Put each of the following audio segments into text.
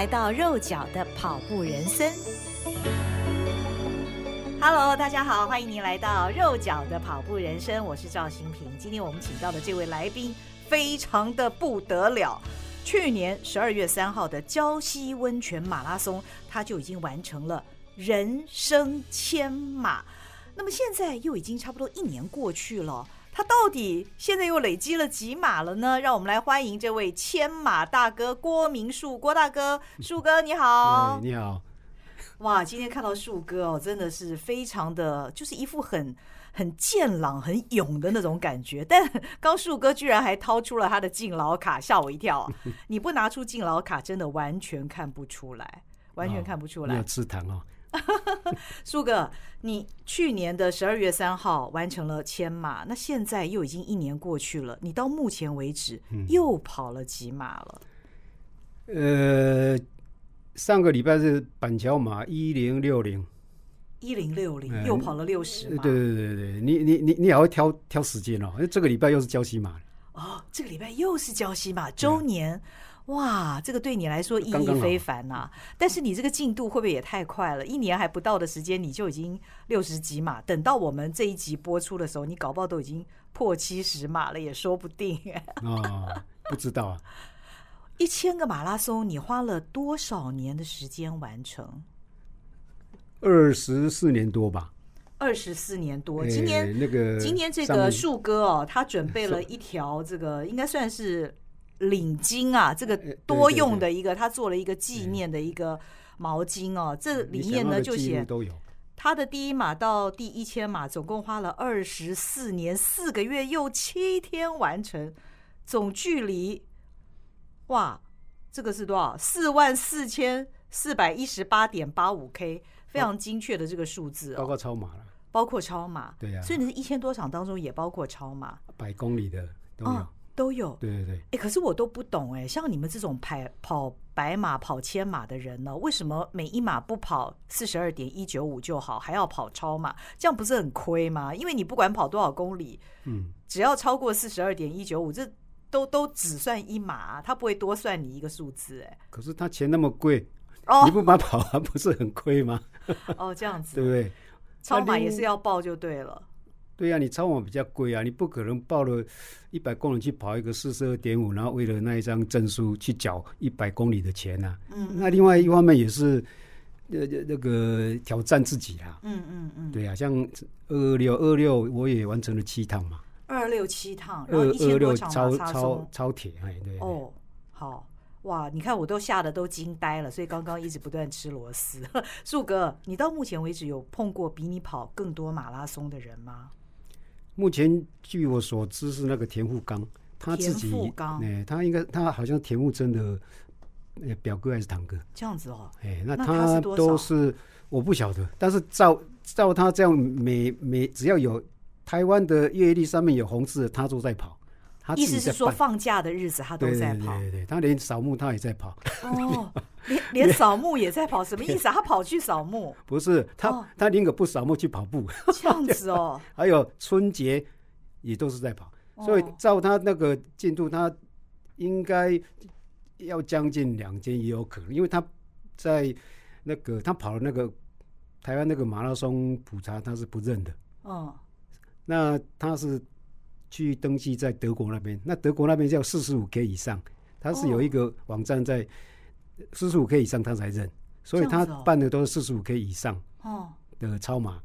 来到肉脚的跑步人生。Hello，大家好，欢迎您来到肉脚的跑步人生，我是赵新平。今天我们请到的这位来宾非常的不得了，去年十二月三号的胶溪温泉马拉松，他就已经完成了。人生千马，那么现在又已经差不多一年过去了，他到底现在又累积了几马了呢？让我们来欢迎这位千马大哥郭明树，郭大哥，树哥你好，你好，哇，今天看到树哥哦，真的是非常的，就是一副很很健朗、很勇的那种感觉。但刚树哥居然还掏出了他的敬老卡，吓我一跳。你不拿出敬老卡，真的完全看不出来，完全看不出来。没有吃糖哦。树哥，你去年的十二月三号完成了千马，那现在又已经一年过去了，你到目前为止又跑了几马了？嗯、呃，上个礼拜是板桥马一零六零，一零六零又跑了六十马。对对对对，你你你你还会挑挑时间哦？因为这个礼拜又是交西马哦，这个礼拜又是交西马周年。嗯哇，这个对你来说意义非凡呐、啊！但是你这个进度会不会也太快了？一年还不到的时间，你就已经六十几码。等到我们这一集播出的时候，你搞不好都已经破七十码了，也说不定。哦，不知道啊。一千个马拉松，你花了多少年的时间完成？二十四年多吧。二十四年多。今年那个，今年这个树哥哦，他准备了一条这个，应该算是。领巾啊，这个多用的一个，他做了一个纪念的一个毛巾哦。这里面呢就写他的第一码到第一千码，总共花了二十四年四个月又七天完成，总距离哇，这个是多少？四万四千四百一十八点八五 K，非常精确的这个数字哦。包括超马了，包括超马，对呀。所以你是一千多场当中也包括超马，百公里的都有。都有，对对对，哎、欸，可是我都不懂哎，像你们这种跑跑百马、跑千马的人呢，为什么每一马不跑四十二点一九五就好，还要跑超马？这样不是很亏吗？因为你不管跑多少公里，嗯，只要超过四十二点一九五，这都都只算一马，他不会多算你一个数字哎。可是他钱那么贵，哦，你不把跑完不是很亏吗？哦，这样子，对不对？超马也是要报就对了。对呀、啊，你超网比较贵啊，你不可能报了一百公里去跑一个四十二点五，然后为了那一张证书去缴一百公里的钱啊。嗯，那另外一方面也是呃那个挑战自己啊。嗯嗯嗯。对呀、啊，像二二六二六我也完成了七趟嘛。二六七趟，二二六超超超铁哎对。哦，好哇，你看我都吓得都惊呆了，所以刚刚一直不断吃螺丝。树哥，你到目前为止有碰过比你跑更多马拉松的人吗？目前据我所知是那个田富刚，他自己，哎、欸，他应该他好像田富真的表哥还是堂哥，这样子哦，哎、欸，那他都是，是我不晓得，但是照照他这样每每只要有台湾的阅历上面有红字，他都在跑。意思是说放假的日子他都在跑，对对对，他连扫墓他也在跑。哦，连连扫墓也在跑，什么意思啊？他跑去扫墓？不是，他、哦、他宁可不扫墓去跑步。这样子哦。还有春节也都是在跑，所以照他那个进度，他应该要将近两天也有可能，因为他在那个他跑的那个台湾那个马拉松普查他是不认的。哦。那他是。去登记在德国那边，那德国那边叫四十五 K 以上，他是有一个网站在四十五 K 以上他才认，所以他办的都是四十五 K 以上的超马。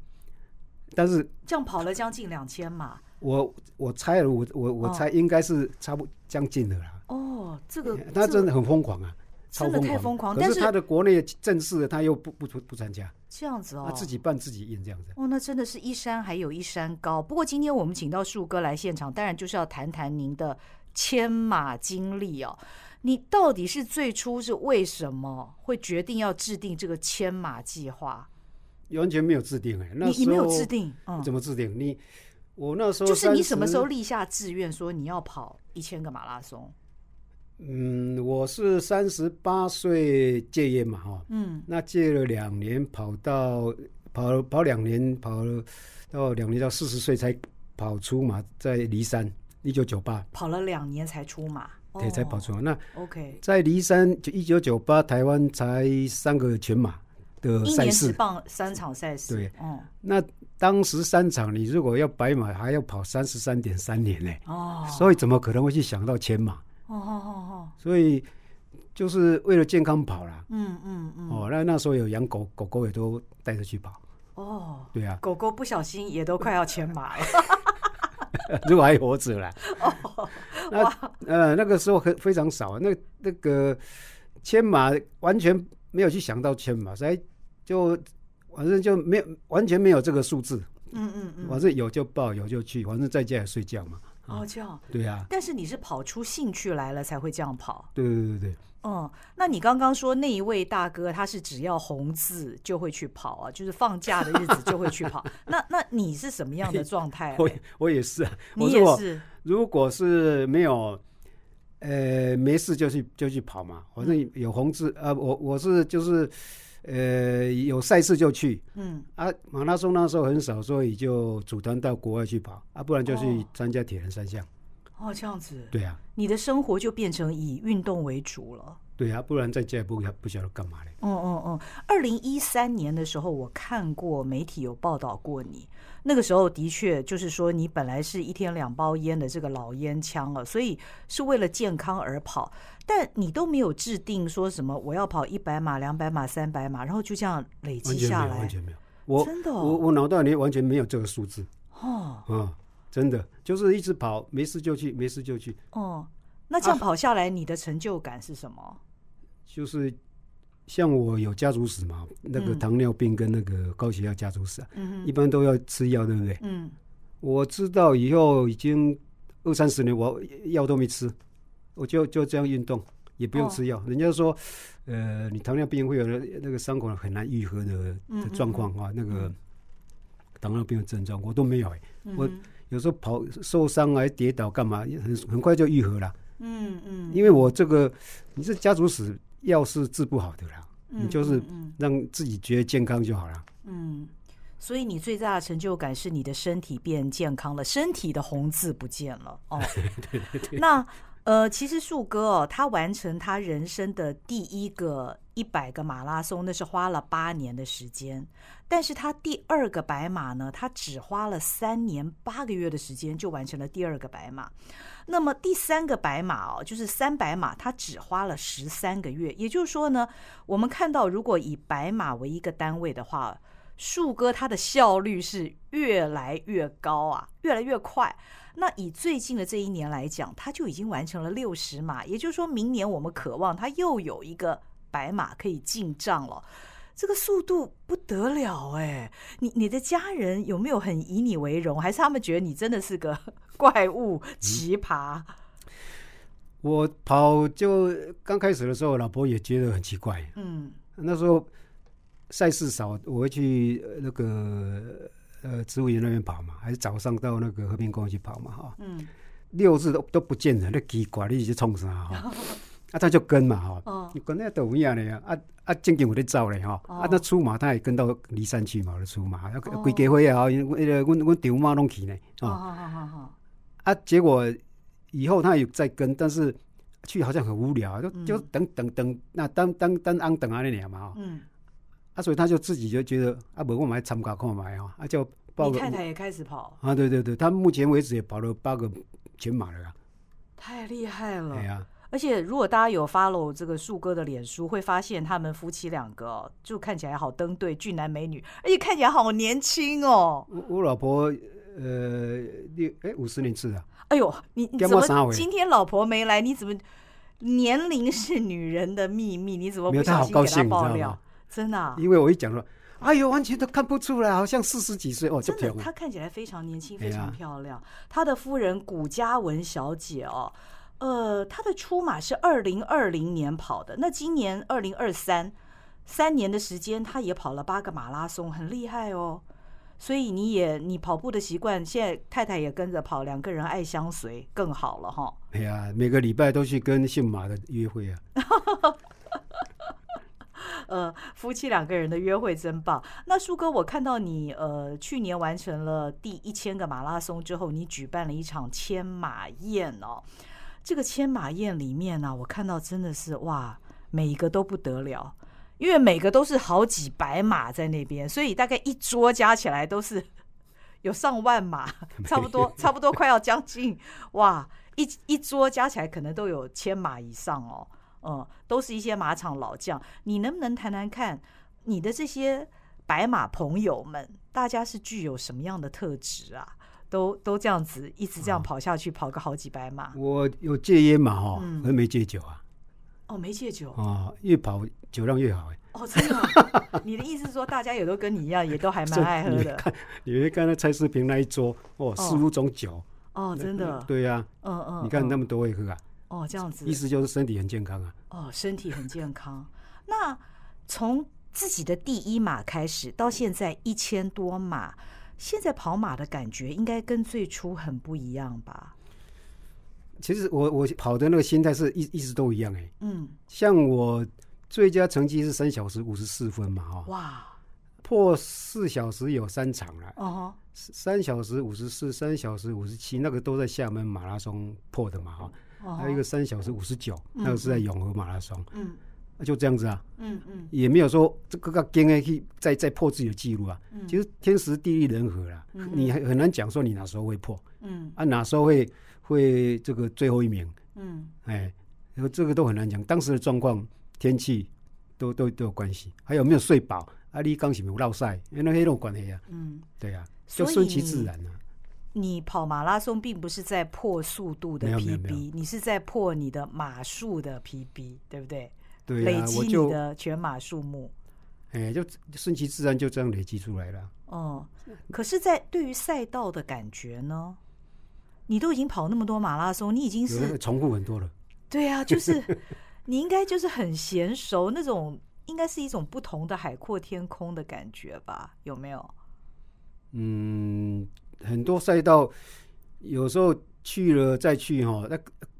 但是这样跑了将近两千码，我我猜了，我我我猜应该是差不多将近的啦。哦，这个他真的很疯狂啊，真的太疯狂。可是他的国内正式的他又不不不参加。这样子哦，他自己办自己印这样子哦，那真的是一山还有一山高。不过今天我们请到树哥来现场，当然就是要谈谈您的千马经历哦。你到底是最初是为什么会决定要制定这个千马计划？完全没有制定哎，那你你没有制定，嗯，怎么制定？你我那时候就是你什么时候立下志愿说你要跑一千个马拉松？嗯，我是三十八岁戒烟嘛，哈，嗯，那戒了两年，跑到跑跑两年，跑了到两年到四十岁才跑出马，在骊山一九九八。跑了两年才出马，对，才跑出马。那 OK，在骊山就一九九八台湾才三个全马的赛事，棒三场赛事，对，嗯，那当时三场你如果要白马还要跑三十三点三年呢，哦，所以怎么可能会去想到千马？哦哦哦哦，所以就是为了健康跑啦。嗯嗯嗯。哦，那那时候有养狗，狗狗也都带着去跑。哦，对啊，狗狗不小心也都快要牵马了。如果还活着啦。哦。那呃那个时候很非常少，那那个牵马完全没有去想到牵马，所以就反正就没有完全没有这个数字。嗯嗯嗯。反正有就报，有就去，反正在家也睡觉嘛。哦，这样对呀。但是你是跑出兴趣来了才会这样跑。对对对对。嗯，那你刚刚说那一位大哥，他是只要红字就会去跑啊，就是放假的日子就会去跑。那那你是什么样的状态？我我也是啊。你也是。如果是没有，呃，没事就去就去跑嘛。反正有红字呃，我我是就是。呃，有赛事就去，嗯啊，马拉松那时候很少，所以就组团到国外去跑啊，不然就去参加铁人三项。哦，这样子。对啊，你的生活就变成以运动为主了。对啊，不然在家不不晓得干嘛嘞。嗯嗯嗯，二零一三年的时候，我看过媒体有报道过你。那个时候的确就是说，你本来是一天两包烟的这个老烟枪了，所以是为了健康而跑。但你都没有制定说什么我要跑一百码、两百码、三百码，然后就这样累积下来。完全没有，我真的，我我脑袋里完全没有这个数字。哦，嗯，真的就是一直跑，没事就去，没事就去。哦，那这样跑下来，你的成就感是什么？就是像我有家族史嘛，那个糖尿病跟那个高血压家族史啊，嗯，一般都要吃药，对不对？嗯，我知道以后已经二三十年，我药都没吃，我就就这样运动，也不用吃药。人家说，呃，你糖尿病会有那个伤口很难愈合的的状况啊，那个糖尿病的症状我都没有哎，我有时候跑受伤还跌倒干嘛，很很快就愈合了。嗯嗯，因为我这个你这家族史。要是治不好的啦，你就是让自己觉得健康就好了。嗯，所以你最大的成就感是你的身体变健康了，身体的红字不见了。哦，对对对。那呃，其实树哥哦，他完成他人生的第一个一百个马拉松，那是花了八年的时间。但是他第二个白马呢，他只花了三年八个月的时间就完成了第二个白马。那么第三个白马哦，就是三百马，他只花了十三个月。也就是说呢，我们看到如果以白马为一个单位的话，树哥他的效率是越来越高啊，越来越快。那以最近的这一年来讲，他就已经完成了六十码。也就是说明年我们渴望他又有一个白马可以进账了。这个速度不得了哎！你你的家人有没有很以你为荣，还是他们觉得你真的是个 怪物奇葩？嗯，我跑就刚开始的时候，老婆也觉得很奇怪。嗯，那时候赛事少，我会去那个呃植物园那边跑嘛，还是早上到那个和平公园去跑嘛哈。嗯，六日都都不见人，那奇怪，你去冲啥哈？啊，他就跟嘛哈，哦、你跟那抖音样的呀。啊啊，正经我在走嘞哈。哦、啊，那出马他也跟到骊山去嘛，就出马。啊，归家伙啊，因为那个阮阮丈妈拢去呢。哦，好好好好。啊，结果以后他有再跟，但是去好像很无聊，就就等等等，那当当当安等啊那年嘛哈。嗯。啊，所以他就自己就觉得啊，不，我们来参加看嘛哈。啊，就报个。你太太也开始跑。啊，对对对，他目前为止也跑了八个全马了。太厉害了。对呀。而且，如果大家有 follow 这个树哥的脸书，会发现他们夫妻两个就看起来好登对，俊男美女，而且看起来好年轻哦。我我老婆呃六哎五十年次啊。哎呦，你你怎么今天老婆没来？你怎么年龄是女人的秘密？你怎么不小心给她爆料？真的、啊？因为我一讲说，哎呦，完全都看不出来，好像四十几岁哦。真的，她看起来非常年轻，非常漂亮。她、啊、的夫人古嘉文小姐哦。呃，他的出马是二零二零年跑的，那今年二零二三，三年的时间，他也跑了八个马拉松，很厉害哦。所以你也你跑步的习惯，现在太太也跟着跑，两个人爱相随，更好了哈。哎呀，每个礼拜都去跟姓马的约会啊。呃，夫妻两个人的约会真棒。那树哥，我看到你呃去年完成了第一千个马拉松之后，你举办了一场千马宴哦。这个千马宴里面呢、啊，我看到真的是哇，每一个都不得了。因为每个都是好几百马在那边，所以大概一桌加起来都是有上万马，差不多差不多快要将近哇，一一桌加起来可能都有千马以上哦，嗯，都是一些马场老将。你能不能谈谈看你的这些白马朋友们，大家是具有什么样的特质啊？都都这样子一直这样跑下去，跑个好几百马。我有戒烟嘛哈，我没戒酒啊。哦，没戒酒哦，越跑酒量越好哎。哦，真的？你的意思是说，大家也都跟你一样，也都还蛮 爱喝的？看，你会看到蔡世平那一桌，哦，四五种酒。哦，真的？对呀。嗯嗯。你看那么多会喝啊？哦，这样子。意思就是身体很健康啊。哦，身体很健康。那从自己的第一马开始，到现在一千多马，现在跑马的感觉应该跟最初很不一样吧？其实我我跑的那个心态是一一直都一样哎，嗯，像我最佳成绩是三小时五十四分嘛哈，哇，破四小时有三场了，哦，三小时五十四，三小时五十七，那个都在厦门马拉松破的嘛哈，还有一个三小时五十九，那个是在永和马拉松，嗯，就这样子啊，嗯嗯，也没有说这个个跟 A 去再再破自己的记录啊，其实天时地利人和啦，你很很难讲说你哪时候会破，嗯啊哪时候会。会这个最后一名，嗯，哎，这个都很难讲，当时的状况、天气都都都有关系，还有没有睡饱？啊，你刚起没有落晒，因为那些都有关系啊。嗯，对呀、啊，就顺其自然啊。你跑马拉松并不是在破速度的 PB，你是在破你的马数的 PB，对不对？对、啊，累积你的全马数目。哎，就顺其自然就这样累积出来了。哦、嗯，可是，在对于赛道的感觉呢？你都已经跑那么多马拉松，你已经是重复很多了。对啊，就是 你应该就是很娴熟那种，应该是一种不同的海阔天空的感觉吧？有没有？嗯，很多赛道有时候去了再去哈，那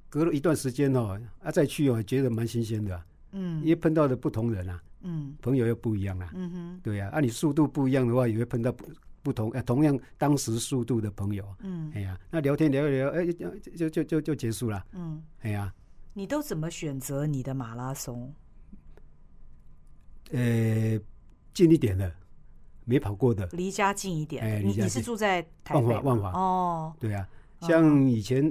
隔了一段时间哦，啊再去哦，觉得蛮新鲜的。嗯，因为碰到的不同人啊，嗯，朋友又不一样啊。嗯哼，对呀，啊你速度不一样的话，也会碰到不。不同，呃，同样当时速度的朋友，嗯，哎呀，那聊天聊一聊，哎，就就就就结束了，嗯，哎呀，你都怎么选择你的马拉松？呃，近一点的，没跑过的，离家近一点。哎，你你是住在台北？万华，万华。哦，对啊，像以前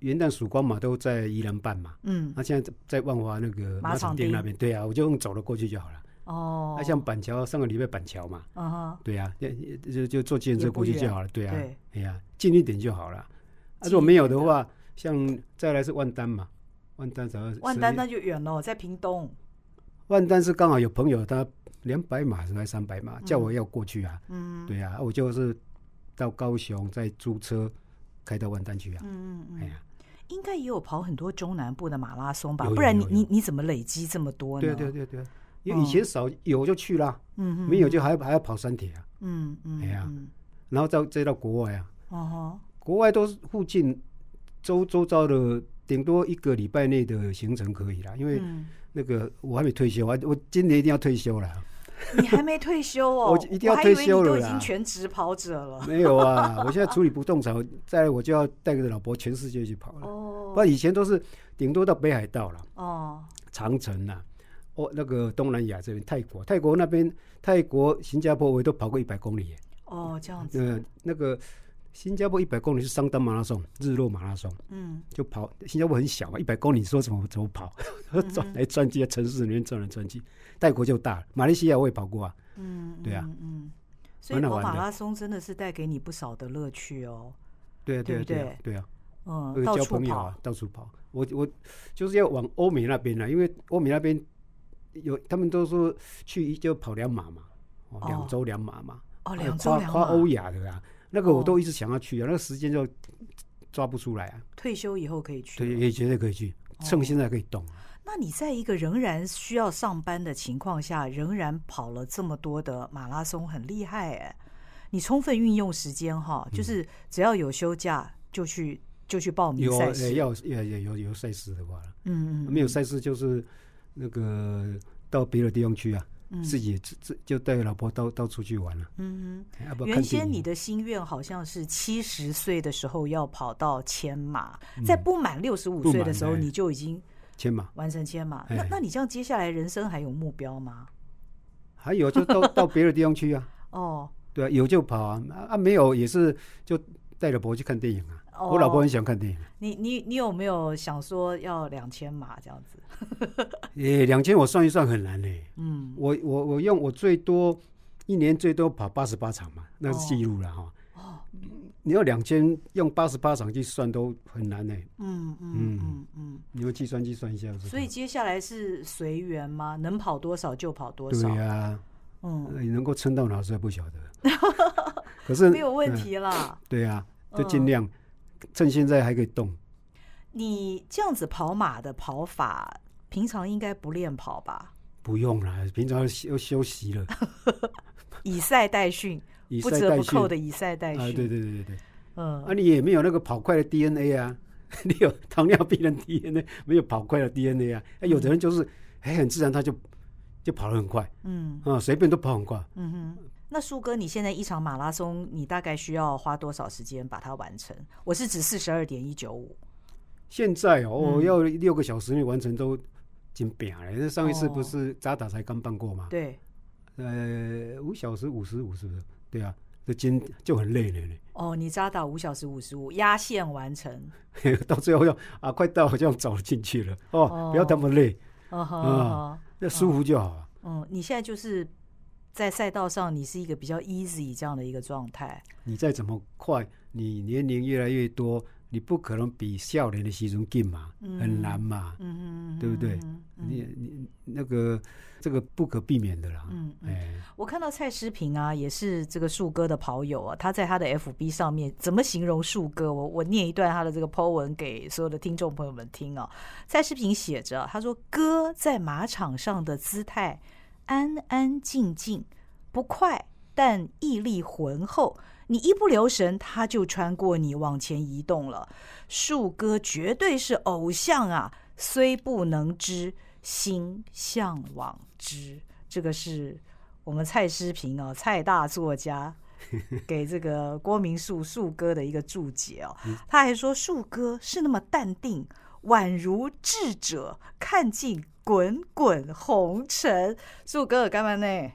元旦曙光嘛，都在宜兰办嘛，嗯，那现在在万华那个马场店那边，对啊，我就用走了过去就好了。哦，那、啊、像板桥上个礼拜板桥嘛，嗯哼，对呀、啊，就就坐计程车过去就好了，对啊，哎呀，近一点就好了。那，如果没有的话，像再来是万丹嘛，万丹怎么？万丹那就远了，在屏东。万丹是刚好有朋友他两百码还是三百码，叫我要过去啊，嗯，对呀、啊，我就是到高雄再租车开到万丹去啊，嗯嗯，哎呀，应该也有跑很多中南部的马拉松吧，不然你你你怎么累积这么多呢？对对对对。因为以前少有就去了，嗯，没有就还还要跑山铁啊，嗯嗯，哎呀，然后再再到国外啊，哦，国外都是附近周周遭的，顶多一个礼拜内的行程可以啦。因为那个我还没退休，我我今年一定要退休了。你还没退休哦？我一定要退休了。都已经全职跑者了。没有啊，我现在处理不动产，再来我就要带着老婆全世界去跑了。哦，不，以前都是顶多到北海道了。哦，长城呐。哦，那个东南亚这边，泰国，泰国那边，泰国、新加坡我都跑过一百公里。哦，这样子。呃，那个新加坡一百公里是桑丹马拉松，日落马拉松。嗯。就跑，新加坡很小嘛，一百公里说怎么怎么跑，转、嗯、来转去，在城市里面转来转去。泰国就大，马来西亚我也跑过啊。嗯。对啊。嗯。所以跑马拉松真的是带给你不少的乐趣哦。对啊，对啊，对啊，对啊。嗯。交朋友啊，到处跑。我我就是要往欧美那边啊，因为欧美那边。有，他们都说去就跑两马嘛，两周两马嘛，哦，两周两马，跨欧亚的啊，那个我都一直想要去啊，那个时间就抓不出来啊。退休以后可以去，对，也绝对可以去，趁现在可以动。哦那你在一个仍然需要上班的情况下，仍然跑了这么多的马拉松，很厉害哎！你充分运用时间哈，就是只要有休假就去就去报名赛事。有要要有有赛事的话，嗯嗯，没有赛事就是那个到别的地方去啊，自己自自就带老婆到到处去玩了。嗯嗯，原先你的心愿好像是七十岁的时候要跑到千马，在不满六十五岁的时候你就已经。千马完成千马，那那你这样接下来人生还有目标吗？还有就到 到别的地方去啊。哦，对啊，有就跑啊，啊没有也是就带老婆去看电影啊。我老婆很喜欢看电影。你你你有没有想说要两千码这样子？诶，两千我算一算很难嘞。嗯，我我我用我最多一年最多跑八十八场嘛，那是记录了哈。你要两千用八十八场去算都很难呢。嗯嗯嗯嗯，你用计算机算一下。所以接下来是随缘吗？能跑多少就跑多少。对呀，嗯，你能够撑到哪时还不晓得。可是没有问题啦。对呀，就尽量趁现在还可以动。你这样子跑马的跑法，平常应该不练跑吧？不用啦，平常要休息了。以赛代训。不折不扣的以赛代训。啊，对对对对对，嗯，啊，你也没有那个跑快的 DNA 啊，你有糖尿病的 DNA，没有跑快的 DNA 啊。啊，有的人就是哎，很自然他就就跑得很快，嗯，啊，随便都跑很快。嗯哼，那树哥，你现在一场马拉松，你大概需要花多少时间把它完成？我是指四十二点一九五。现在哦，我要六个小时内完成都紧扁了。那上一次不是扎打才刚办过吗？对，呃，五小时五十五是不是？对啊，这筋就很累了嘞。哦，你扎打五小时五十五，压线完成，到最后要啊，快到好像走进去了哦，哦，不要那么累，哦哦，那舒服就好了。嗯，你现在就是在赛道上，你是一个比较 easy 这样的一个状态。你再怎么快，你年龄越来越多。你不可能比少年的时阵近嘛，很难嘛，嗯、对不对？嗯、你你那个这个不可避免的啦。嗯，哎，我看到蔡诗平啊，也是这个树哥的跑友啊，他在他的 FB 上面怎么形容树哥？我我念一段他的这个 po 文给所有的听众朋友们听啊。蔡诗平写着，他说：“哥在马场上的姿态安安静静，不快，但毅力浑厚。”你一不留神，他就穿过你往前移动了。树哥绝对是偶像啊！虽不能知，心向往之。这个是我们蔡诗平啊，蔡大作家给这个郭明树树哥的一个注解哦。他还说，树哥是那么淡定，宛如智者看尽滚滚红尘。树哥干嘛呢？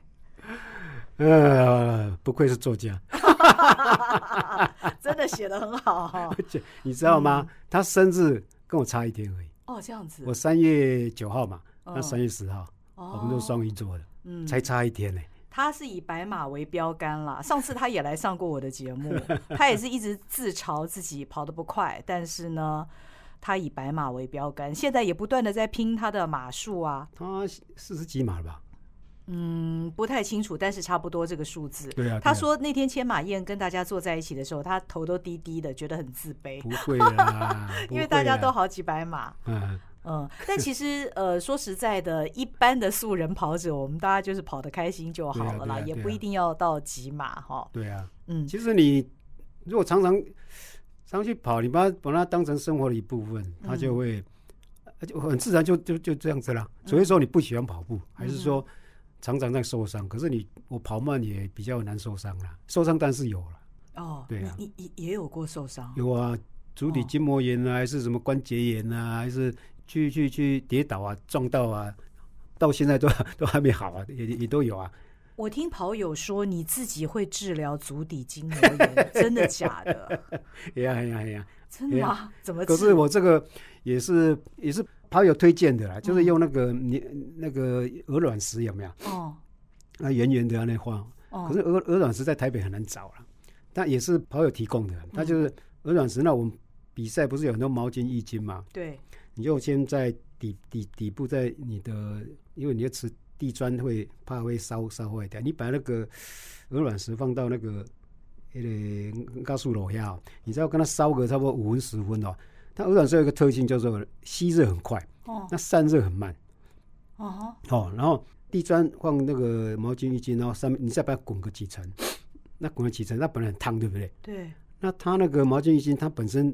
呃，不愧是作家，真的写的很好哈、哦。你知道吗？嗯、他生日跟我差一天而已。哦，这样子。我三月九号嘛，他三月十号，哦、我们都双鱼座的，嗯，才差一天呢。他是以白马为标杆啦。上次他也来上过我的节目，他也是一直自嘲自己跑得不快，但是呢，他以白马为标杆，现在也不断的在拼他的马术啊。他四十几码了吧？嗯，不太清楚，但是差不多这个数字。对啊，他说那天千马宴跟大家坐在一起的时候，他头都低低的，觉得很自卑。不会 啦，因为大家都好几百码。嗯嗯，但其实呃，说实在的，一般的素人跑者，我们大家就是跑得开心就好了啦，也不一定要到几码哈。对啊，嗯，其实你如果常常常去跑，你把它把它当成生活的一部分，它就会就很自然就就就这样子了。所以说你不喜欢跑步，还是说？常常在受伤，可是你我跑慢也比较难受伤了。受伤但是有了哦，对啊，你你也有过受伤？有啊，足底筋膜炎啊，还是什么关节炎啊，还是去去去跌倒啊，撞到啊，到现在都都还没好啊，也也都有啊。我听跑友说你自己会治疗足底筋膜炎，真的假的？哎 呀哎呀哎呀，真的吗？怎么？可是我这个也是也是。跑友推荐的啦，就是用那个你、嗯、那个鹅卵石有没有？哦，那圆圆的那画。哦。可是鹅鹅卵石在台北很难找了，但也是跑友提供的。他就是鹅卵石，那我们比赛不是有很多毛巾、浴巾嘛？对。你就先在底底底部，在你的，因为你要瓷地砖会怕会烧烧坏掉。你把那个鹅卵石放到那个那个高速楼下，你只要跟它烧个差不多五分十分哦。它鹅卵石有一个特性叫做吸热很快，哦，那散热很慢，哦，哦，然后地砖放那个毛巾浴巾，然后上面你再把它滚个几层，那滚了几层，那本来很烫，对不对？对。那它那个毛巾浴巾，它本身，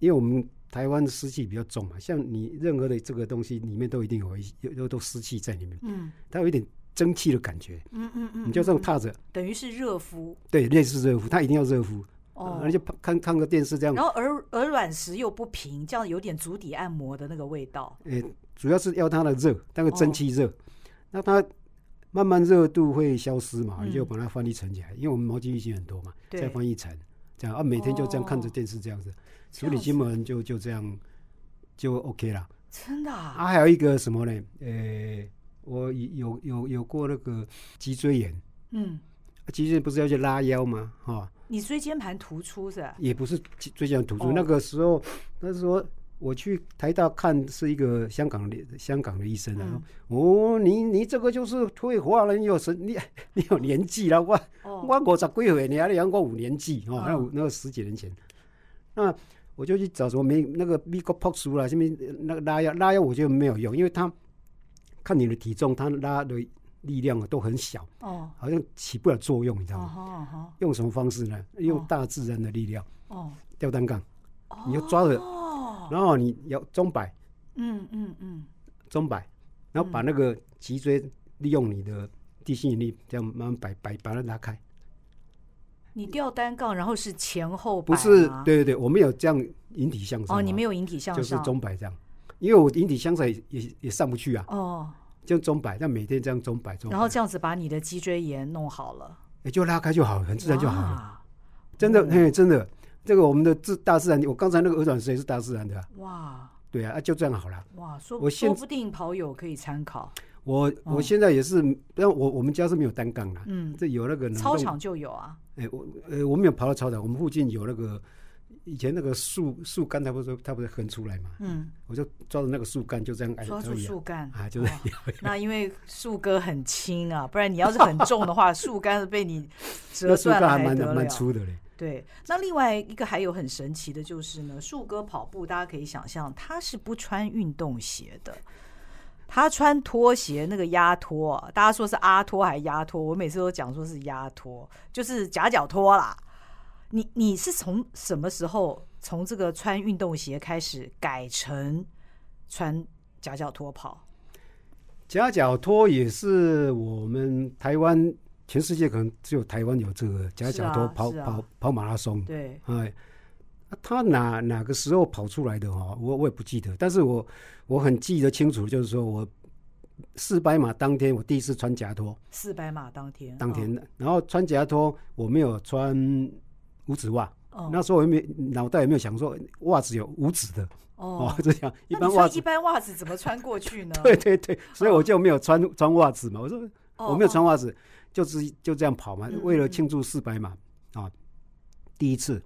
因为我们台湾的湿气比较重嘛，像你任何的这个东西里面都一定有一有有都湿气在里面，嗯，它有一点蒸汽的感觉，嗯嗯嗯，你就这样踏着，等于是热敷，对，类似热敷，它一定要热敷。哦，而且看看个电视这样，然后鹅鹅卵石又不平，这样有点足底按摩的那个味道。诶，主要是要它的热，那个蒸汽热，哦、那它慢慢热度会消失嘛，嗯、你就把它翻一层起来，因为我们毛巾浴巾很多嘛，再翻一层，这样啊，每天就这样看着电视这样子，处理金门就就这样就 OK 了。真的啊？啊，还有一个什么呢？呃，我有有有过那个脊椎炎，嗯，脊椎炎不是要去拉腰吗？哈、哦。你椎间盘突出是吧？也不是椎间盘突出，那个时候，那时候我去台大看是一个香港的香港的医生啊，哦，你你这个就是退化了，你有神，你 你有年纪了，我我五十几岁，你还养过五年纪哦，那那个十几年前，那我就去找什么美那个美国朴素啦，什么那个拉腰拉腰，我觉得没有用，因为他看你的体重，他拉的。力量啊都很小，哦，好像起不了作用，你知道吗？用什么方式呢？用大自然的力量，哦，吊单杠，你要抓着，然后你要钟摆，嗯嗯嗯，钟摆，然后把那个脊椎利用你的地心引力，这样慢慢摆摆把它拉开。你吊单杠，然后是前后摆，不是？对对对，我们有这样引体向上。哦，你没有引体向上，就是钟摆这样，因为我引体向上也也也上不去啊。哦。就钟摆，但每天这样钟摆钟，然后这样子把你的脊椎炎弄好了，也就拉开就好了，很自然就好了。真的，嘿，真的，这个我们的自大自然，我刚才那个鹅卵石也是大自然的。哇，对啊，啊就这样好了。哇，说我说不定跑友可以参考。我我现在也是，但我我们家是没有单杠的，嗯，这有那个操场就有啊。哎，我呃我没有跑到操场，我们附近有那个。以前那个树树干，它不是它不是横出来嘛？嗯，我就抓着那个树干，就这样抓住树干啊，就是。那因为树哥很轻啊，不然你要是很重的话，树干是被你折断了还得了。蛮粗的嘞。对，那另外一个还有很神奇的就是呢，树哥跑步，大家可以想象，他是不穿运动鞋的，他穿拖鞋，那个压拖，大家说是阿拖还是压拖？我每次都讲说是压拖，就是夹脚拖啦。你你是从什么时候从这个穿运动鞋开始改成穿夹脚拖跑？夹脚拖也是我们台湾，全世界可能只有台湾有这个假脚拖跑、啊啊、跑跑马拉松。对，哎，他哪哪个时候跑出来的哈？我我也不记得，但是我我很记得清楚，就是说我四百码当天我第一次穿夹拖。四百码当天，当天的，哦、然后穿夹拖我没有穿。五指袜，那时候我也没脑袋也没有想说袜子有五指的哦，这样一般袜一般袜子怎么穿过去呢？对对对，所以我就没有穿穿袜子嘛。我说我没有穿袜子，就是就这样跑嘛，为了庆祝四百码啊，第一次。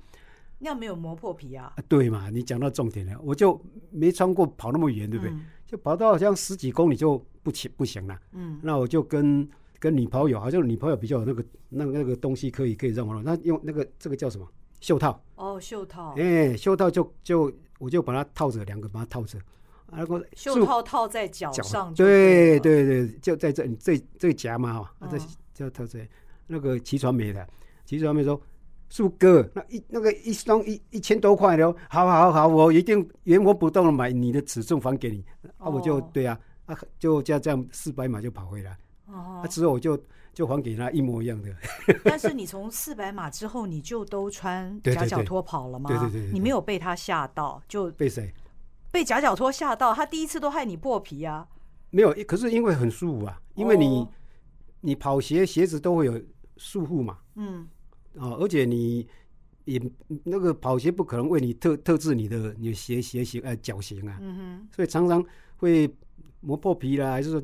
那没有磨破皮啊？对嘛，你讲到重点了，我就没穿过跑那么远，对不对？就跑到好像十几公里就不行不行了。嗯，那我就跟。跟女朋友好像女朋友比较有那个那那个东西可以可以让我弄，那用那个这个叫什么袖套？哦，袖套。哎、欸，袖套就就我就把它套着，两个把它套着。啊，我袖套套在脚上。对对对，就在这这这夹嘛哈，这就套在那个齐传媒的，齐传媒说树哥，那一那个一双一一千多块的，好好好，我一定原封不动的买你的尺寸还给你。哦、啊，我就对啊，啊就这样这样四百码就跑回来。哦，之后我就就还给他一模一样的。但是你从四百码之后，你就都穿 夹脚拖跑了吗？对对对，你没有被他吓到，就被谁？被夹脚拖吓到，他第一次都害你破皮啊。没有，可是因为很舒服啊，因为你你跑鞋鞋子都会有束缚嘛。嗯。啊，而且你也那个跑鞋不可能为你特特制你的你的鞋鞋型呃脚型啊。嗯哼。所以常常会磨破皮啦，还是说？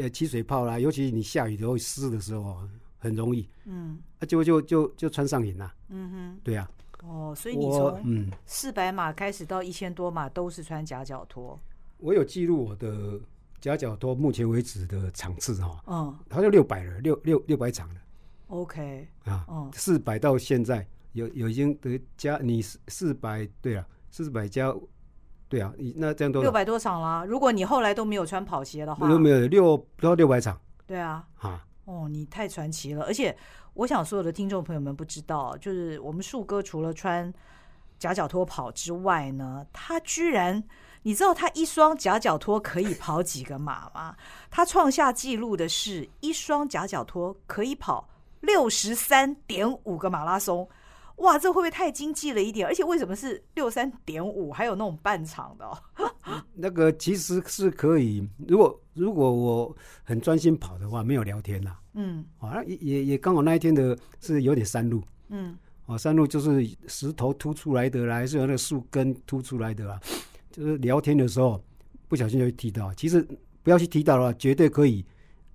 呃，起水泡啦，尤其你下雨都会湿的时候，很容易。嗯，啊，就就就就穿上瘾啦。嗯哼，对啊。哦，所以你从嗯四百码开始到一千多码都是穿夹脚拖。我有记录我的夹脚托目前为止的场次哈。嗯，好像六百了，六六六百场了。OK 啊，四百到现在有有已经得加你四四百对啊，四百加对啊，你那这样都六百多场了。如果你后来都没有穿跑鞋的话，没有没有六不到六百场。对啊，啊哦，你太传奇了。而且我想所有的听众朋友们不知道，就是我们树哥除了穿夹脚拖跑之外呢，他居然。你知道他一双夹脚拖可以跑几个马吗？他创下纪录的是一双夹脚拖可以跑六十三点五个马拉松，哇，这会不会太经济了一点？而且为什么是六三点五？还有那种半场的？哦 那个其实是可以，如果如果我很专心跑的话，没有聊天啦。嗯，啊，也也也刚好那一天的是有点山路，嗯，啊，山路就是石头凸出来的啦，还是有那个树根凸出来的啦。就是聊天的时候，不小心就会踢到。其实不要去踢到的话，绝对可以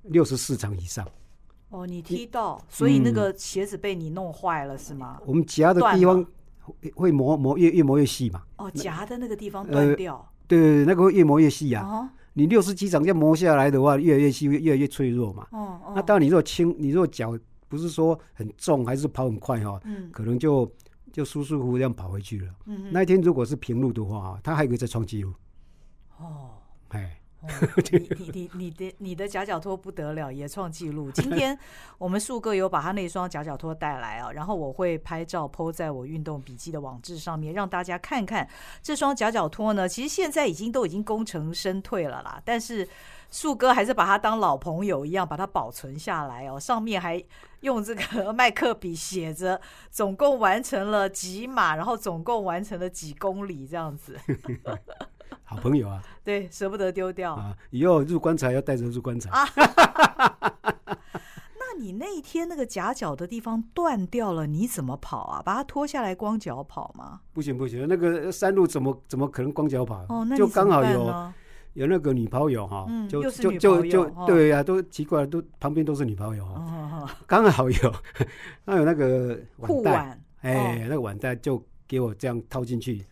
六十四场以上。哦，你踢到，所以那个鞋子被你弄坏了、嗯、是吗？我们夹的地方会磨磨越越磨越细嘛。哦，夹的那个地方断掉。呃、对对对，那个会越磨越细啊。哦、你六十几场这样磨下来的话，越来越细，越来越脆弱嘛。哦哦。那当然，你如果轻，你如果脚不是说很重，还是跑很快哈、哦，嗯，可能就。就舒舒服服这样跑回去了。嗯、那一天如果是平路的话，他还可以再创纪录。哦，哎，哦、你你你的你的夹脚拖不得了，也创纪录。今天我们树哥有把他那双夹脚拖带来啊，然后我会拍照 po 在我运动笔记的网志上面，让大家看看这双夹脚拖呢。其实现在已经都已经功成身退了啦，但是。树哥还是把它当老朋友一样，把它保存下来哦。上面还用这个麦克笔写着，总共完成了几码，然后总共完成了几公里这样子。好朋友啊，对，舍不得丢掉啊。以后入棺材要带着入棺材啊。那你那一天那个夹脚的地方断掉了，你怎么跑啊？把它脱下来光脚跑吗？不行不行，那个山路怎么怎么可能光脚跑？哦，那就刚好有。有那个女跑友哈，就就就就对呀，都奇怪，都旁边都是女跑友哈，刚好有，那有那个护腕，哎，那个腕带就给我这样套进去，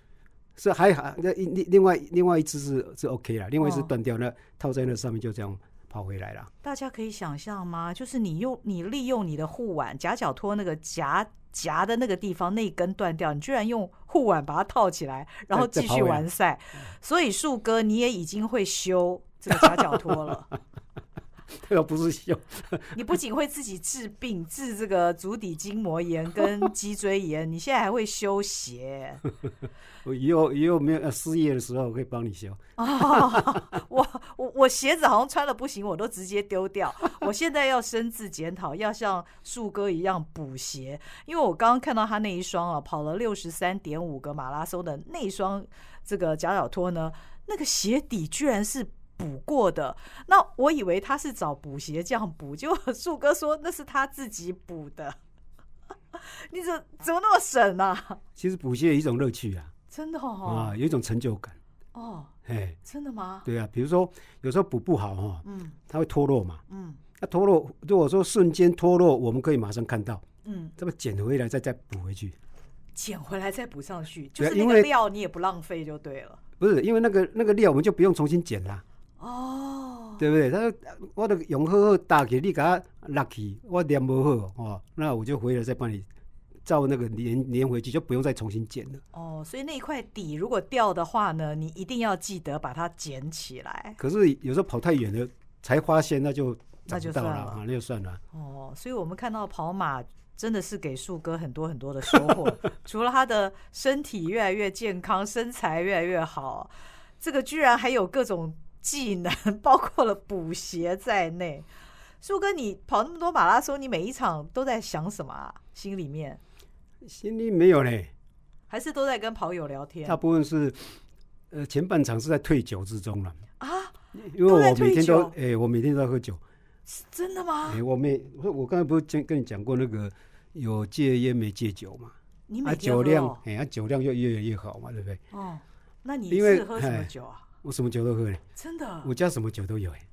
是还好，那另另外另外一只是是 OK 了，另外一只断掉，那套在那上面就这样跑回来了。大家可以想象吗？就是你用你利用你的护腕夹脚托那个夹。夹的那个地方那一根断掉，你居然用护腕把它套起来，然后继续完赛。所以树哥你也已经会修这个夹脚托了。这个不是修，你不仅会自己治病，治这个足底筋膜炎跟 脊椎炎，你现在还会修鞋。我以后以后没有失业的时候，我可以帮你修。哦，我我我鞋子好像穿了不行，我都直接丢掉。我现在要深自检讨，要像树哥一样补鞋，因为我刚刚看到他那一双啊，跑了六十三点五个马拉松的那双这个夹脚拖呢，那个鞋底居然是补过的。那我以为他是找补鞋匠补，结果树哥说那是他自己补的。你怎么怎么那么省啊？其实补鞋有一种乐趣啊。真的哦，啊，有一种成就感哦，哎，真的吗？对啊，比如说有时候补不好哈，嗯，它会脱落嘛，嗯，那脱落如果说瞬间脱落，我们可以马上看到，嗯，这么捡回来再再补回去，捡回来再补上去，就是那个料你也不浪费就对了。不是因为那个那个料我们就不用重新捡了，哦，对不对？他说我都用好好打起你给他落去，我粘不好哦，那我就回来再帮你。照那个粘粘回去，就不用再重新剪了。哦，所以那一块底如果掉的话呢，你一定要记得把它捡起来。可是有时候跑太远了才发现，那就那就算了啊，那就算了。哦，所以我们看到跑马真的是给树哥很多很多的收获，除了他的身体越来越健康，身材越来越好，这个居然还有各种技能，包括了补鞋在内。树哥，你跑那么多马拉松，你每一场都在想什么啊？心里面？心里没有嘞，还是都在跟跑友聊天。大部分是，呃，前半场是在退酒之中了啊，因为我每天都，哎、欸，我每天都在喝酒。是真的吗？哎、欸，我没，我刚才不是跟跟你讲过那个有戒烟没戒酒嘛？你每天酒量，哎、欸，酒量就越来越好嘛，对不对？哦，那你是喝什么酒啊？我什么酒都喝嘞，真的，我家什么酒都有哎。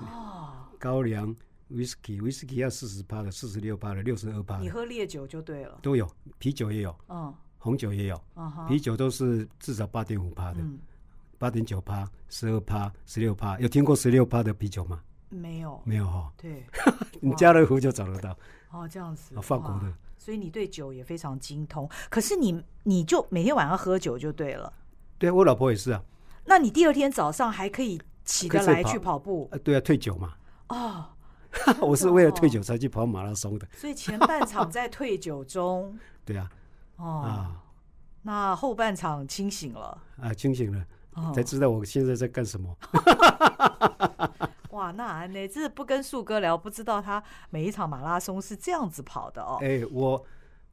哦，高粱。威士忌，威士忌要四十八的，四十六八的，六十二八。你喝烈酒就对了。都有，啤酒也有，嗯，红酒也有，啤酒都是至少八点五趴的，八点九趴，十二趴，十六趴。有听过十六趴的啤酒吗？没有，没有哈。对，你家乐福就找得到。哦，这样子。法国的。所以你对酒也非常精通。可是你你就每天晚上喝酒就对了。对，我老婆也是啊。那你第二天早上还可以起得来去跑步？呃，对啊，退酒嘛。哦。我是为了退酒才去跑马拉松的。所以前半场在退酒中。对啊。哦。啊。那后半场清醒了。啊，清醒了。才知道我现在在干什么。哇，那那这不跟树哥聊，不知道他每一场马拉松是这样子跑的哦。哎，我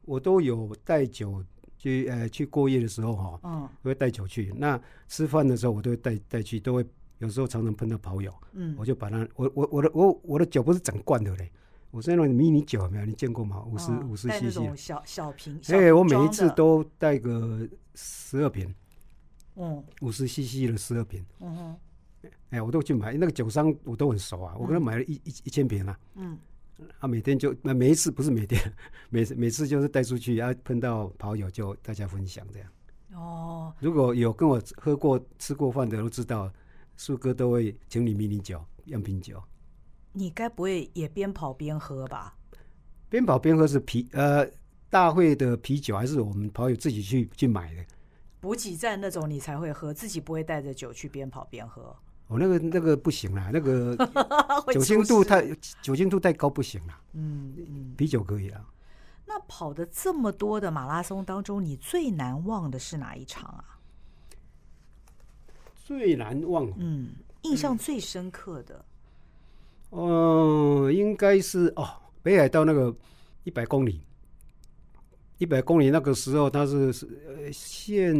我都有带酒去，呃，去过夜的时候哈，嗯，会带酒去。那吃饭的时候我都会带带去，都会有时候常常碰到跑友，嗯，我就把他，我我我的我我的酒不是整罐的嘞，我是那种迷你酒，有没有？你见过吗？五十五十 cc 小小瓶。哎，我每一次都带个十二瓶。嗯，五十 CC 的十二瓶，嗯哼，哎，我都去买那个酒商，我都很熟啊，我跟他买了一一一千瓶啊，嗯，啊，每天就那每一次不是每天，每次每次就是带出去，然后碰到跑友就大家分享这样。哦，如果有跟我喝过吃过饭的都知道，树哥都会请你迷你酒、样品酒。你该不会也边跑边喝吧？边跑边喝是啤呃大会的啤酒，还是我们跑友自己去去买的？补给站那种你才会喝，自己不会带着酒去边跑边喝。哦，那个那个不行啦，那个 酒精度太酒精度太高不行啦。嗯嗯，啤酒可以啊。那跑的这么多的马拉松当中，你最难忘的是哪一场啊？最难忘，嗯，印象最深刻的，嗯、呃，应该是哦，北海道那个一百公里。一百公里那个时候，它是呃限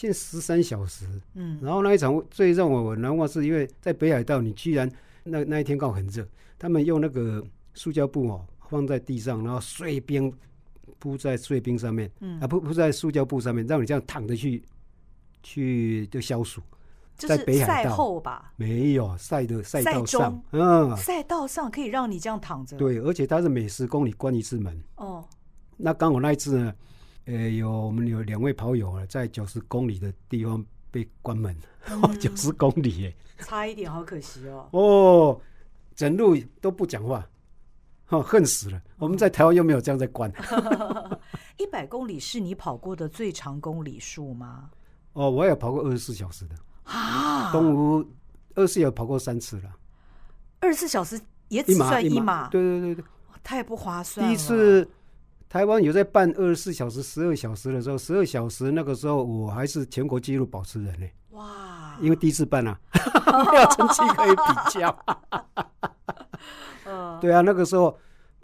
限十三小时，嗯，然后那一场最让我难忘，是因为在北海道，你居然那那一天刚好很热，他们用那个塑胶布哦放在地上，然后碎冰铺在碎冰上面，嗯，啊铺铺在塑胶布上面，让你这样躺着去去就消暑。在北海道赛后吧？没有赛的赛道上，嗯，赛道上可以让你这样躺着。对，而且它是每十公里关一次门。哦。那刚好那一次呢，呃，有我们有两位跑友啊在九十公里的地方被关门，九十、嗯、公里耶，差一点，好可惜哦。哦，整路都不讲话，哈，恨死了。我们在台湾又没有这样在关。一百公里是你跑过的最长公里数吗？哦，我也跑过二十四小时的啊，东吴二十四小时跑过三次了。二十四小时也只算一码，对对对对，太不划算。第一次。台湾有在办二十四小时、十二小时的时候，十二小时那个时候我还是全国纪录保持人呢。哇！因为第一次办啊，没有成绩可以比较。对啊，那个时候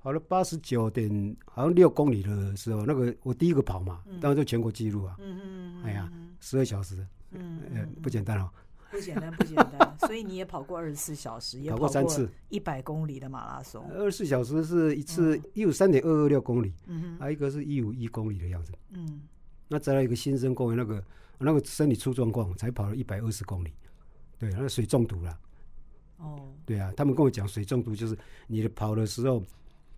跑了八十九点，好像六公里的时候，那个我第一个跑嘛，当然就全国纪录啊。嗯嗯哎呀，十二小时，嗯，不简单哦。不简单，不简单。所以你也跑过二十四小时，也跑过三次一百公里的马拉松。二十四小时是一次一五三点二二六公里，嗯，还有一个是一五一公里的样子。嗯，那再来一个新生公园，那个那个身体出状况，才跑了一百二十公里。对，那个水中毒了。哦，对啊，他们跟我讲，水中毒就是你的跑的时候，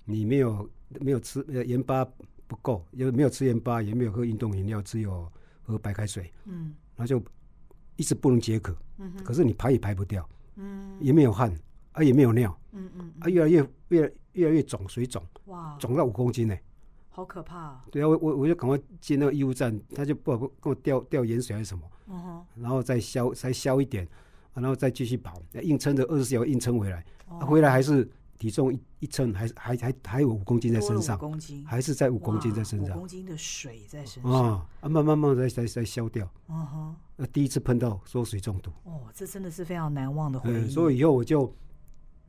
你没有没有吃呃盐巴不够，又没有吃盐巴，也没有喝运动饮料，只有喝白开水。嗯，然后就。一直不能解渴，可是你排也排不掉，嗯，也没有汗，啊也没有尿，嗯嗯，啊越来越越越来越肿，水肿，哇，肿到五公斤呢，好可怕啊！对啊，我我我就赶快进那个医务站，他就不跟我吊吊盐水还是什么，然后再消再消一点，然后再继续跑，硬撑着二十四小时硬撑回来，哦、回来还是。体重一一称，还还还还有五公斤在身上，公斤。还是在五公斤在身上，五公斤的水在身上。啊，慢慢慢慢在在在消掉。嗯哼，那第一次碰到说水中毒，哦，这真的是非常难忘的回忆。所以以后我就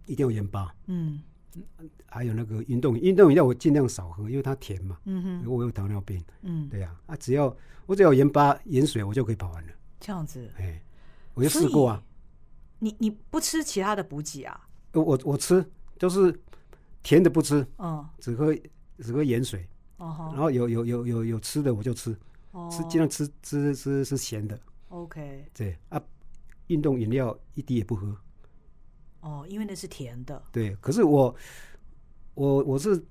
一定要盐巴，嗯，还有那个运动运动饮料我尽量少喝，因为它甜嘛。嗯哼，我有糖尿病。嗯，对呀，啊，只要我只要盐巴盐水，我就可以跑完了。这样子，哎，我就试过啊。你你不吃其他的补给啊？我我吃。就是甜的不吃，嗯，只喝只喝盐水，哦，然后有有有有有吃的我就吃，哦，吃尽量吃吃吃吃咸的，OK，对啊，运动饮料一滴也不喝，哦，因为那是甜的，对，可是我我我是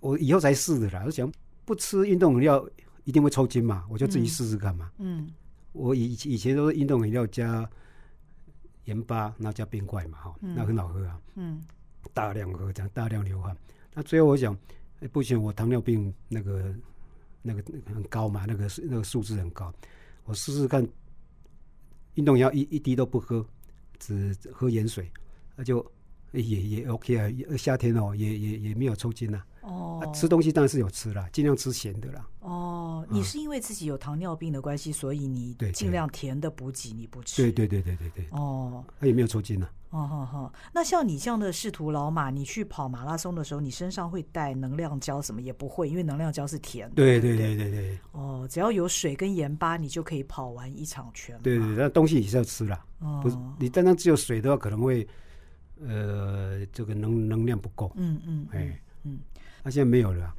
我以后才试的啦，我想不吃运动饮料一定会抽筋嘛，我就自己试试看嘛，嗯，我以以前都是运动饮料加盐巴，那加冰块嘛，哈，那很好喝啊。嗯，大量喝，这样大量流汗。那最后我想，欸、不行，我糖尿病那个那个很高嘛，那个那个数字很高，我试试看，运动药一一滴都不喝，只喝盐水，那就也也 OK 啊。夏天哦，也也也没有抽筋呐。哦、啊，吃东西当然是有吃啦，尽量吃咸的啦。哦，你是因为自己有糖尿病的关系，所以你尽量甜的补给你不吃。对对对对对对。哦，他也没有抽筋呐。哦好好，那像你这样的仕途老马，你去跑马拉松的时候，你身上会带能量胶什么？也不会，因为能量胶是甜的。对对对对对。哦，只要有水跟盐巴，你就可以跑完一场全马。对对，那东西也是要吃啦。哦。不是，你单单只有水的话，可能会，呃，这个能能量不够。嗯嗯。哎。嗯。他、啊、现在没有了。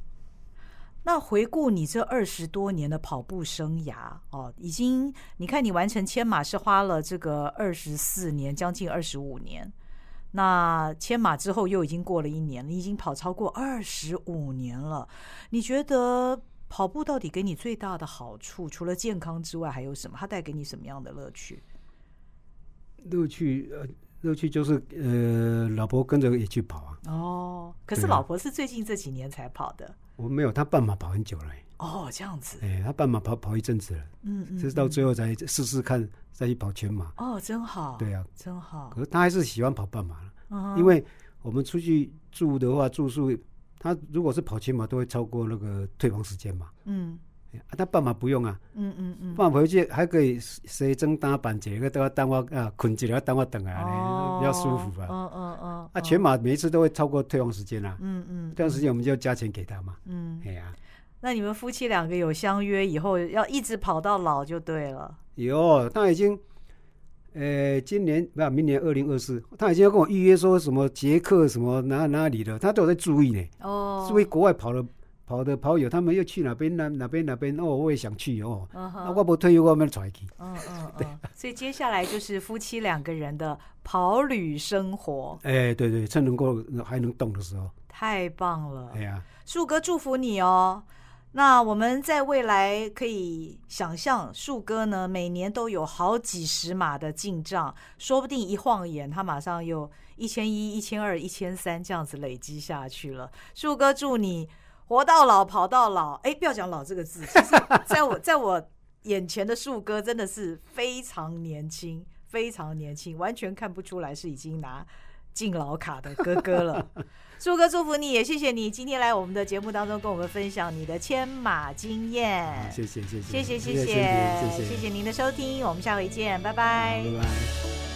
那回顾你这二十多年的跑步生涯哦，已经你看你完成千马是花了这个二十四年，将近二十五年。那千马之后又已经过了一年，你已经跑超过二十五年了。你觉得跑步到底给你最大的好处，除了健康之外，还有什么？它带给你什么样的乐趣？乐趣呃。乐趣就是，呃，老婆跟着也去跑啊。哦，可是老婆是最近这几年才跑的。我没有，他半马跑很久了。哦，这样子。哎，他半马跑跑一阵子了。嗯嗯。就是到最后才试试看，再去跑全马。哦，真好。对啊，真好。可是他还是喜欢跑半马了，因为我们出去住的话，住宿他如果是跑全马，都会超过那个退房时间嘛。嗯。啊，他半马不用啊，嗯嗯嗯，半马回去还可以洗蒸打板一个，都要等我啊，捆起来等我等啊，比较舒服啊。嗯嗯嗯。啊，全马每一次都会超过退房时间啊。嗯嗯。退房时间我们就要加钱给他嘛。嗯。哎呀，那你们夫妻两个有相约以后要一直跑到老就对了。有，他已经，呃，今年不，明年二零二四，他已经要跟我预约说什么捷克什么哪哪里的，他都有在注意呢。哦。注意国外跑的。跑的跑友，他们又去哪边哪哪边哪边哦，我也想去哦。Uh huh. 啊，我不退休，我们出去。嗯嗯，对。所以接下来就是夫妻两个人的跑旅生活。哎、欸，对对，趁能够还能动的时候。太棒了。哎呀，树哥祝福你哦。那我们在未来可以想象，树哥呢每年都有好几十码的进账，说不定一晃眼，他马上又一千一、一千二、一千三这样子累积下去了。树哥祝你。活到老，跑到老，哎，不要讲“老”这个字。其实，在我 在我眼前的树哥真的是非常年轻，非常年轻，完全看不出来是已经拿敬老卡的哥哥了。树哥祝福你，也谢谢你今天来我们的节目当中跟我们分享你的牵马经验。谢谢谢谢谢谢谢谢谢谢您的收听，我们下回见，拜拜。拜拜。